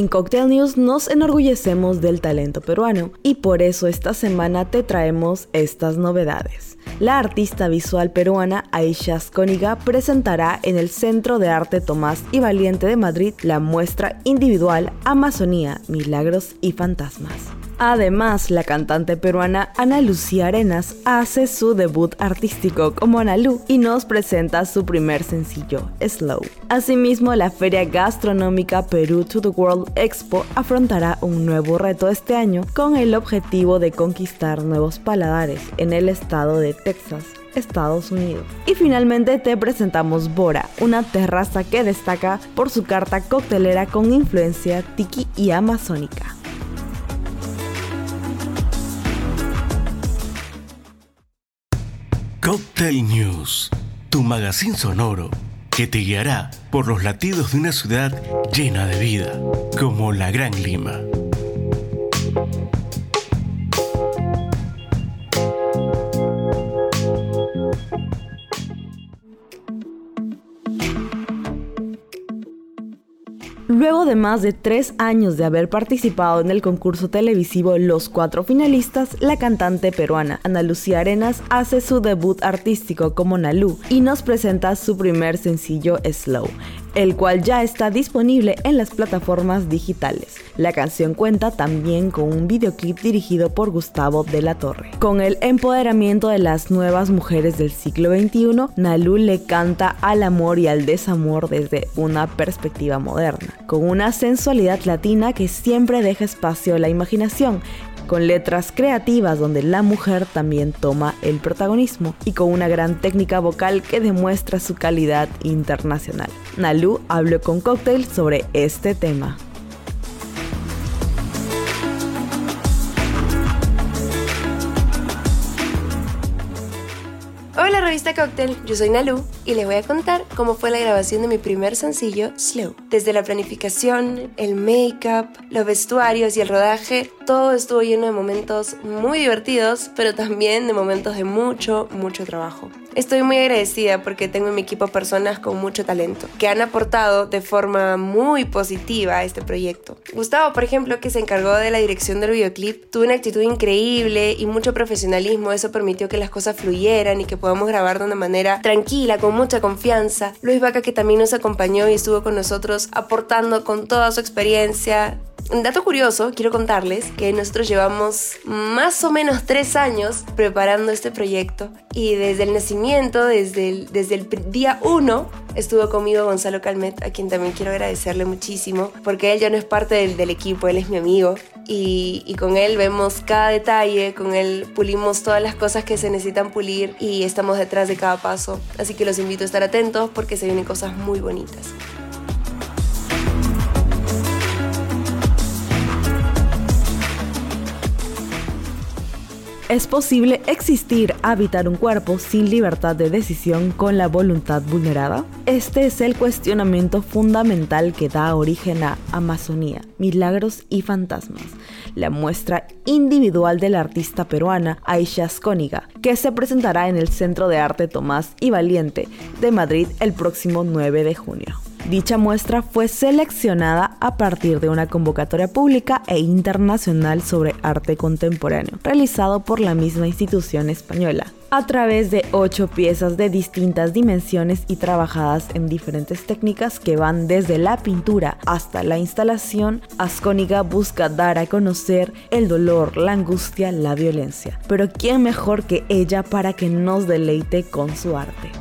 En Cocktail News nos enorgullecemos del talento peruano y por eso esta semana te traemos estas novedades. La artista visual peruana Aisha Scóniga presentará en el Centro de Arte Tomás y Valiente de Madrid la muestra individual Amazonía, Milagros y Fantasmas. Además, la cantante peruana Ana Lucía Arenas hace su debut artístico como Ana Lu y nos presenta su primer sencillo, Slow. Asimismo, la feria gastronómica Perú to the World Expo afrontará un nuevo reto este año con el objetivo de conquistar nuevos paladares en el estado de Texas. Estados Unidos. Y finalmente te presentamos Bora, una terraza que destaca por su carta coctelera con influencia tiki y amazónica. Cocktail News, tu magazine sonoro que te guiará por los latidos de una ciudad llena de vida, como la Gran Lima. De más de tres años de haber participado en el concurso televisivo Los Cuatro Finalistas, la cantante peruana Ana Lucía Arenas hace su debut artístico como Nalu y nos presenta su primer sencillo Slow, el cual ya está disponible en las plataformas digitales. La canción cuenta también con un videoclip dirigido por Gustavo de la Torre. Con el empoderamiento de las nuevas mujeres del siglo XXI, Nalu le canta al amor y al desamor desde una perspectiva moderna, con una sensualidad latina que siempre deja espacio a la imaginación con letras creativas donde la mujer también toma el protagonismo y con una gran técnica vocal que demuestra su calidad internacional. Nalu habló con Cocktail sobre este tema. Hola revista Cocktail, yo soy Nalu y les voy a contar cómo fue la grabación de mi primer sencillo, Slow. Desde la planificación, el make-up, los vestuarios y el rodaje, todo estuvo lleno de momentos muy divertidos, pero también de momentos de mucho, mucho trabajo. Estoy muy agradecida porque tengo en mi equipo personas con mucho talento, que han aportado de forma muy positiva a este proyecto. Gustavo, por ejemplo, que se encargó de la dirección del videoclip, tuvo una actitud increíble y mucho profesionalismo, eso permitió que las cosas fluyeran y que podamos grabar de una manera tranquila, con mucha confianza. Luis Vaca, que también nos acompañó y estuvo con nosotros aportando con toda su experiencia, un dato curioso, quiero contarles que nosotros llevamos más o menos tres años preparando este proyecto y desde el nacimiento, desde el, desde el día uno, estuvo conmigo Gonzalo Calmet, a quien también quiero agradecerle muchísimo, porque él ya no es parte del, del equipo, él es mi amigo y, y, con él vemos cada detalle, con él pulimos todas las cosas que se necesitan pulir y estamos detrás de cada paso. Así que los invito a estar atentos porque se vienen cosas muy bonitas. ¿Es posible existir, habitar un cuerpo sin libertad de decisión con la voluntad vulnerada? Este es el cuestionamiento fundamental que da origen a Amazonía, Milagros y Fantasmas, la muestra individual de la artista peruana Aisha Scóniga, que se presentará en el Centro de Arte Tomás y Valiente de Madrid el próximo 9 de junio. Dicha muestra fue seleccionada a partir de una convocatoria pública e internacional sobre arte contemporáneo, realizado por la misma institución española, a través de ocho piezas de distintas dimensiones y trabajadas en diferentes técnicas que van desde la pintura hasta la instalación, Ascóniga busca dar a conocer el dolor, la angustia, la violencia. Pero ¿quién mejor que ella para que nos deleite con su arte?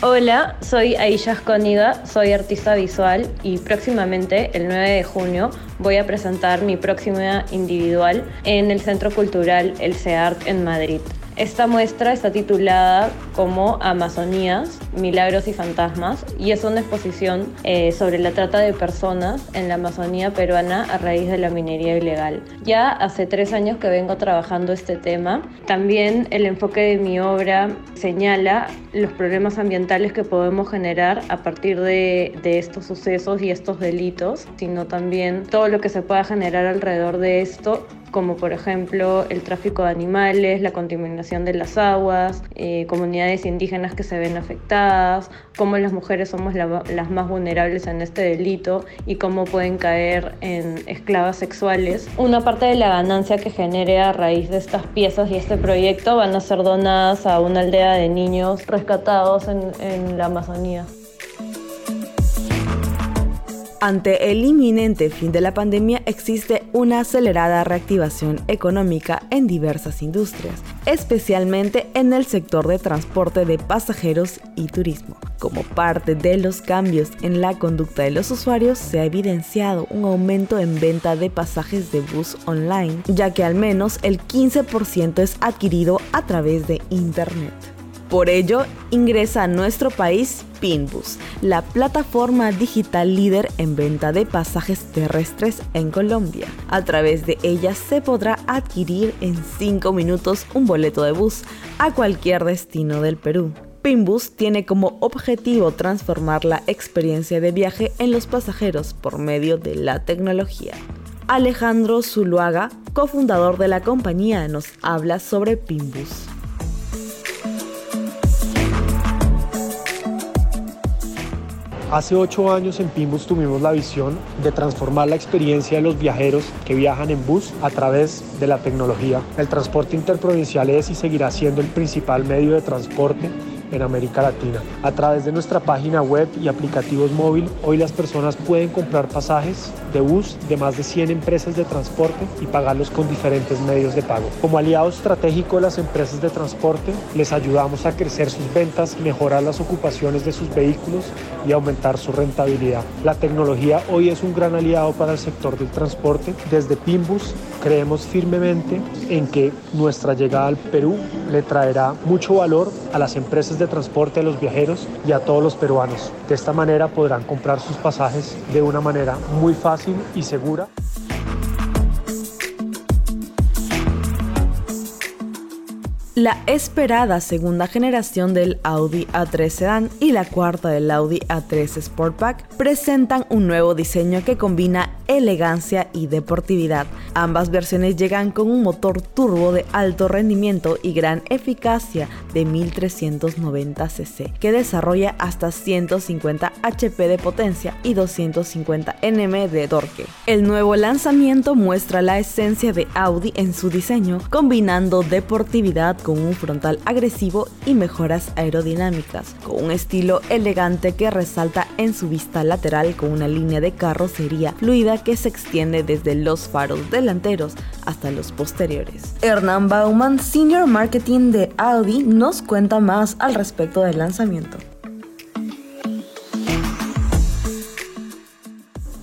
Hola, soy Aisha Escóniga, soy artista visual y próximamente, el 9 de junio, voy a presentar mi próxima individual en el Centro Cultural El CEART en Madrid. Esta muestra está titulada como Amazonías, Milagros y Fantasmas y es una exposición eh, sobre la trata de personas en la Amazonía peruana a raíz de la minería ilegal. Ya hace tres años que vengo trabajando este tema. También el enfoque de mi obra señala los problemas ambientales que podemos generar a partir de, de estos sucesos y estos delitos, sino también todo lo que se pueda generar alrededor de esto como por ejemplo el tráfico de animales, la contaminación de las aguas, eh, comunidades indígenas que se ven afectadas, cómo las mujeres somos las más vulnerables en este delito y cómo pueden caer en esclavas sexuales. Una parte de la ganancia que genere a raíz de estas piezas y este proyecto van a ser donadas a una aldea de niños rescatados en, en la Amazonía. Ante el inminente fin de la pandemia existe una acelerada reactivación económica en diversas industrias, especialmente en el sector de transporte de pasajeros y turismo. Como parte de los cambios en la conducta de los usuarios, se ha evidenciado un aumento en venta de pasajes de bus online, ya que al menos el 15% es adquirido a través de Internet. Por ello, ingresa a nuestro país Pinbus, la plataforma digital líder en venta de pasajes terrestres en Colombia. A través de ella se podrá adquirir en 5 minutos un boleto de bus a cualquier destino del Perú. Pinbus tiene como objetivo transformar la experiencia de viaje en los pasajeros por medio de la tecnología. Alejandro Zuluaga, cofundador de la compañía, nos habla sobre Pinbus. Hace ocho años en Pimbus tuvimos la visión de transformar la experiencia de los viajeros que viajan en bus a través de la tecnología. El transporte interprovincial es y seguirá siendo el principal medio de transporte en América Latina. A través de nuestra página web y aplicativos móvil, hoy las personas pueden comprar pasajes de bus de más de 100 empresas de transporte y pagarlos con diferentes medios de pago. Como aliado estratégico de las empresas de transporte, les ayudamos a crecer sus ventas, mejorar las ocupaciones de sus vehículos y aumentar su rentabilidad. La tecnología hoy es un gran aliado para el sector del transporte. Desde Pimbus creemos firmemente en que nuestra llegada al Perú le traerá mucho valor a las empresas de transporte, a los viajeros y a todos los peruanos. De esta manera podrán comprar sus pasajes de una manera muy fácil y segura. La esperada segunda generación del Audi A3 Sedan y la cuarta del Audi A3 Sportback presentan un nuevo diseño que combina elegancia y deportividad. Ambas versiones llegan con un motor turbo de alto rendimiento y gran eficacia de 1390 cc, que desarrolla hasta 150 HP de potencia y 250 Nm de torque. El nuevo lanzamiento muestra la esencia de Audi en su diseño, combinando deportividad con un frontal agresivo y mejoras aerodinámicas, con un estilo elegante que resalta en su vista lateral con una línea de carrocería fluida que se extiende desde los faros delanteros hasta los posteriores. Hernán Baumann, Senior Marketing de Audi, nos cuenta más al respecto del lanzamiento.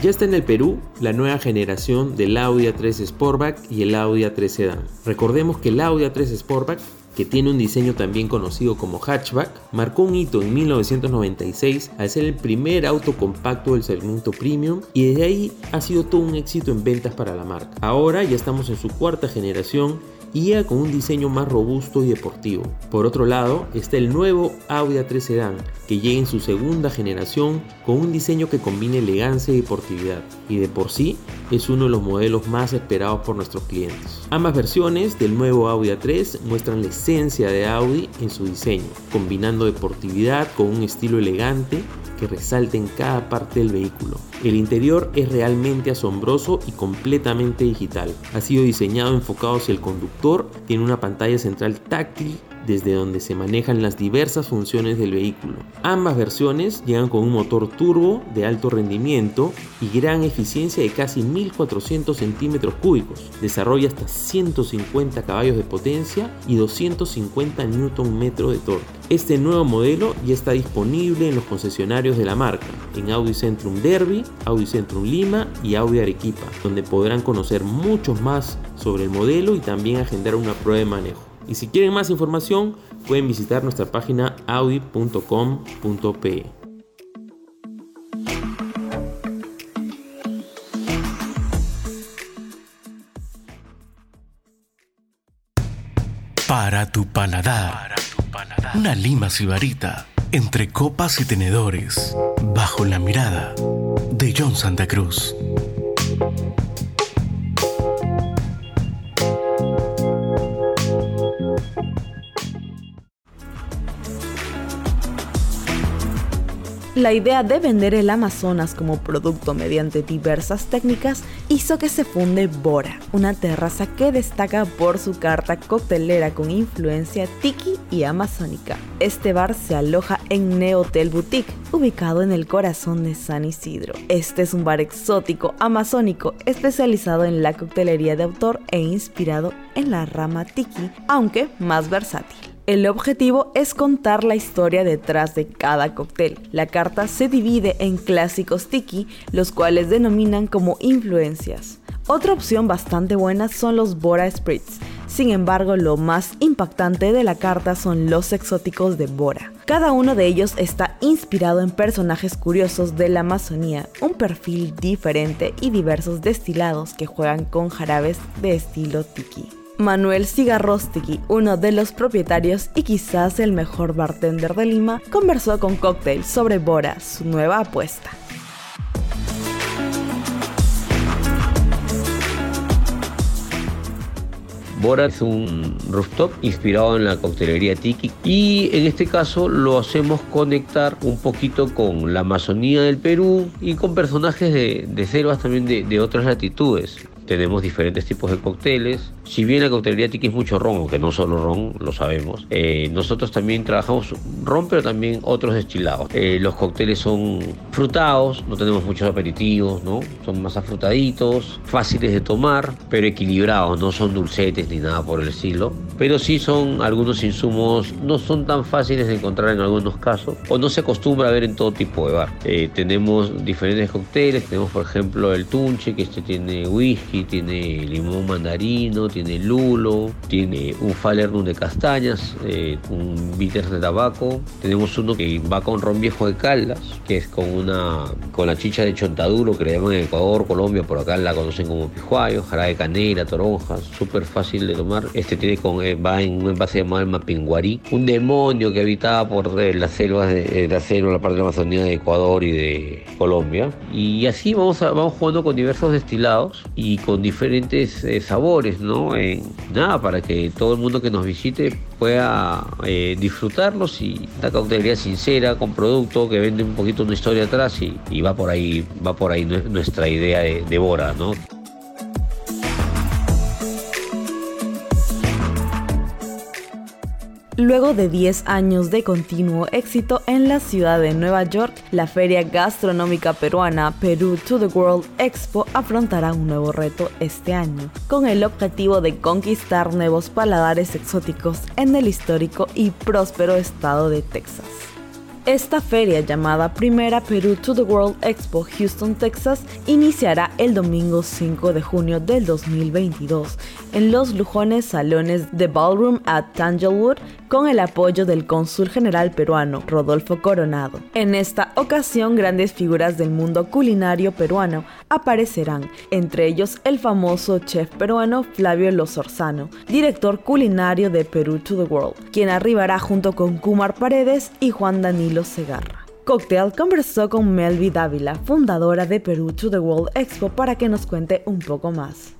Ya está en el Perú la nueva generación del Audi A3 Sportback y el Audi A3 Sedan. Recordemos que el Audi A3 Sportback que tiene un diseño también conocido como hatchback, marcó un hito en 1996 al ser el primer auto compacto del segmento premium y desde ahí ha sido todo un éxito en ventas para la marca. Ahora ya estamos en su cuarta generación ya con un diseño más robusto y deportivo. Por otro lado, está el nuevo Audi A3 Sedan, que llega en su segunda generación con un diseño que combina elegancia y deportividad, y de por sí es uno de los modelos más esperados por nuestros clientes. Ambas versiones del nuevo Audi A3 muestran la esencia de Audi en su diseño, combinando deportividad con un estilo elegante que resalte en cada parte del vehículo. El interior es realmente asombroso y completamente digital. Ha sido diseñado enfocado hacia el conductor, tiene una pantalla central táctil desde donde se manejan las diversas funciones del vehículo. Ambas versiones llegan con un motor turbo de alto rendimiento y gran eficiencia de casi 1400 centímetros cúbicos. Desarrolla hasta 150 caballos de potencia y 250 Nm de torque. Este nuevo modelo ya está disponible en los concesionarios de la marca, en Audi Centrum Derby, Audi Centrum Lima y Audi Arequipa, donde podrán conocer mucho más sobre el modelo y también agendar una prueba de manejo. Y si quieren más información, pueden visitar nuestra página audi.com.pe. Para tu paladar. Una lima sibarita entre copas y tenedores, bajo la mirada de John Santa Cruz. La idea de vender el Amazonas como producto mediante diversas técnicas hizo que se funde Bora, una terraza que destaca por su carta coctelera con influencia tiki y amazónica. Este bar se aloja en Neotel Boutique, ubicado en el corazón de San Isidro. Este es un bar exótico amazónico especializado en la coctelería de autor e inspirado en la rama tiki, aunque más versátil. El objetivo es contar la historia detrás de cada cóctel. La carta se divide en clásicos tiki, los cuales denominan como influencias. Otra opción bastante buena son los Bora Spritz. Sin embargo, lo más impactante de la carta son los exóticos de Bora. Cada uno de ellos está inspirado en personajes curiosos de la Amazonía, un perfil diferente y diversos destilados que juegan con jarabes de estilo tiki. Manuel Cigarrostegui, uno de los propietarios y quizás el mejor bartender de Lima, conversó con Cocktail sobre Bora, su nueva apuesta. Bora es un rooftop inspirado en la coctelería tiki y en este caso lo hacemos conectar un poquito con la Amazonía del Perú y con personajes de, de selvas también de, de otras latitudes tenemos diferentes tipos de cócteles. Si bien la coctelería tiki es mucho ron, aunque no solo ron, lo sabemos, eh, nosotros también trabajamos ron, pero también otros destilados. Eh, los cócteles son frutados, no tenemos muchos aperitivos, ¿no? Son más afrutaditos, fáciles de tomar, pero equilibrados, no son dulcetes ni nada por el estilo. Pero sí son algunos insumos, no son tan fáciles de encontrar en algunos casos, o no se acostumbra a ver en todo tipo de bar. Eh, tenemos diferentes cócteles, tenemos por ejemplo el tunche, que este tiene whisky, tiene limón mandarino, tiene lulo, tiene un falernum de castañas, eh, un bitter de tabaco. Tenemos uno que va con ron viejo de Caldas, que es con una con la chicha de chontaduro que le llaman en Ecuador, Colombia, por acá la conocen como pijuayo, jarabe de canela, toronjas, súper fácil de tomar. Este tiene con eh, va en un envase llamado el mapinguarí, un demonio que habitaba por eh, las selvas de la selva, la parte de la Amazonía de Ecuador y de Colombia. Y así vamos vamos jugando con diversos destilados y con diferentes eh, sabores, ¿no? nada, para que todo el mundo que nos visite pueda eh, disfrutarlos y una coctelería sincera, con producto que vende un poquito una historia atrás y, va por ahí, va por ahí nuestra idea de, de Bora, ¿no? Luego de 10 años de continuo éxito en la ciudad de Nueva York, la feria gastronómica peruana Perú to the World Expo afrontará un nuevo reto este año, con el objetivo de conquistar nuevos paladares exóticos en el histórico y próspero estado de Texas. Esta feria llamada Primera Perú to the World Expo Houston, Texas, iniciará el domingo 5 de junio del 2022 en los lujones salones de Ballroom at Tanglewood con el apoyo del cónsul general peruano Rodolfo Coronado. En esta ocasión grandes figuras del mundo culinario peruano aparecerán, entre ellos el famoso chef peruano Flavio Lozorzano, director culinario de Perú to the World, quien arribará junto con Kumar Paredes y Juan Danilo Segarra. Cocktail conversó con Melvi Dávila, fundadora de Perú to the World Expo, para que nos cuente un poco más.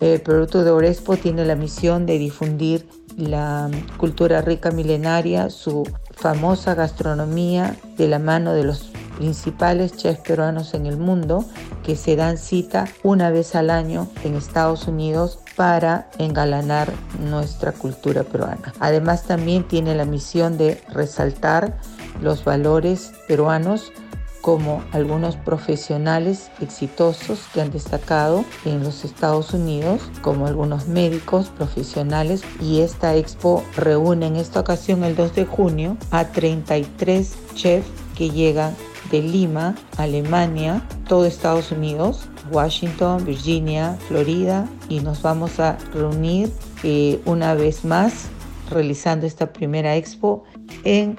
El Producto de Orespo tiene la misión de difundir la cultura rica milenaria, su famosa gastronomía de la mano de los principales chefs peruanos en el mundo que se dan cita una vez al año en Estados Unidos para engalanar nuestra cultura peruana. Además también tiene la misión de resaltar los valores peruanos como algunos profesionales exitosos que han destacado en los Estados Unidos, como algunos médicos profesionales. Y esta expo reúne en esta ocasión, el 2 de junio, a 33 chefs que llegan de Lima, Alemania, todo Estados Unidos, Washington, Virginia, Florida y nos vamos a reunir eh, una vez más realizando esta primera expo en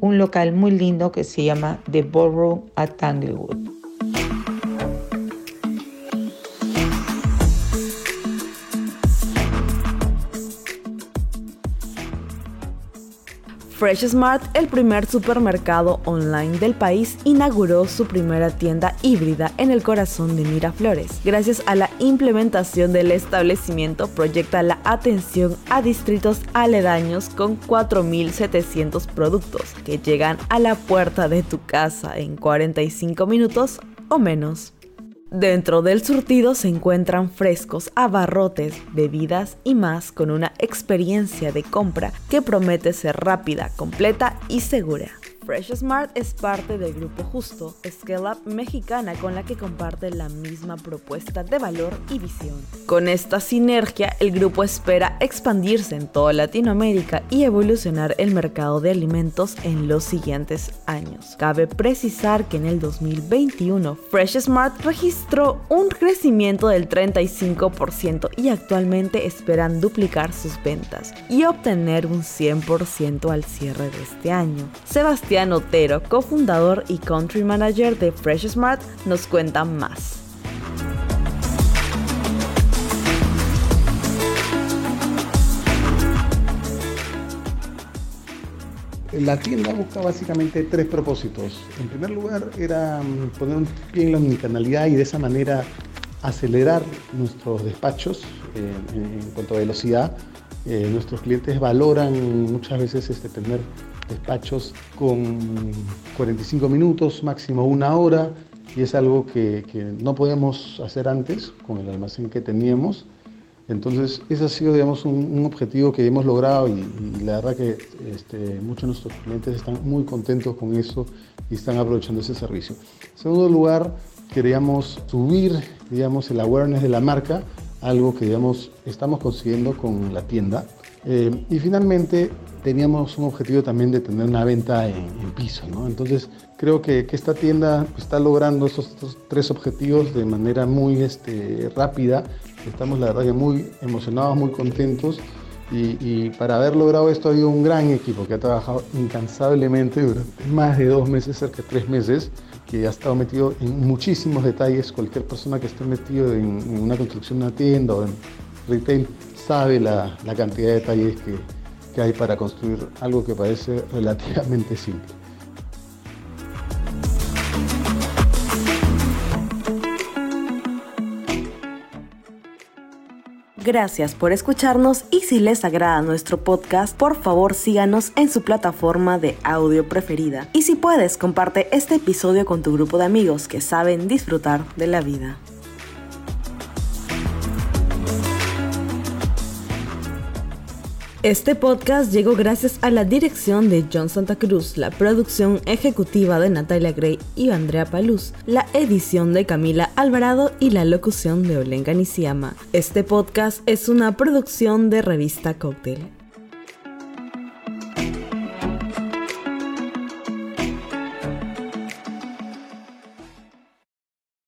un local muy lindo que se llama The Ballroom at Tanglewood. Fresh Smart, el primer supermercado online del país, inauguró su primera tienda híbrida en el corazón de Miraflores. Gracias a la implementación del establecimiento, proyecta la atención a distritos aledaños con 4.700 productos que llegan a la puerta de tu casa en 45 minutos o menos. Dentro del surtido se encuentran frescos, abarrotes, bebidas y más con una experiencia de compra que promete ser rápida, completa y segura. Fresh Smart es parte del grupo Justo, Scale Up mexicana con la que comparte la misma propuesta de valor y visión. Con esta sinergia, el grupo espera expandirse en toda Latinoamérica y evolucionar el mercado de alimentos en los siguientes años. Cabe precisar que en el 2021 Fresh Smart registró un crecimiento del 35% y actualmente esperan duplicar sus ventas y obtener un 100% al cierre de este año. Sebastián Otero, cofundador y country manager de Fresh Smart, nos cuenta más. La tienda busca básicamente tres propósitos. En primer lugar era mm, poner un pie en la omnicanalidad y de esa manera acelerar nuestros despachos eh, en cuanto a velocidad. Eh, nuestros clientes valoran muchas veces este, tener despachos con 45 minutos, máximo una hora, y es algo que, no podíamos hacer antes con el almacén que teníamos. Entonces, ese ha sido, digamos, un, objetivo que hemos logrado y, la verdad que este, muchos de nuestros clientes están muy contentos con eso y están aprovechando ese servicio. En segundo lugar, queríamos subir, digamos, el awareness de la marca, algo que, digamos, estamos consiguiendo con la tienda. Eh, y finalmente, teníamos un objetivo también de tener una venta en, piso, ¿no? Entonces creo que, esta tienda está logrando esos, tres objetivos de manera muy este, rápida. Estamos la verdad que muy emocionados, muy contentos y, para haber logrado esto ha habido un gran equipo que ha trabajado incansablemente durante más de dos meses, cerca de tres meses, que ha estado metido en muchísimos detalles. Cualquier persona que esté metido en, una construcción de una tienda o en retail sabe la, la cantidad de detalles que, que hay para construir algo que parece relativamente simple. Gracias por escucharnos y si les agrada nuestro podcast, por favor síganos en su plataforma de audio preferida. Y si puedes, comparte este episodio con tu grupo de amigos que saben disfrutar de la vida. Este podcast llegó gracias a la dirección de John Santa Cruz, la producción ejecutiva de Natalia Gray y Andrea Paluz, la edición de Camila Alvarado y la locución de Olenga Nisiama. Este podcast es una producción de revista Cocktail.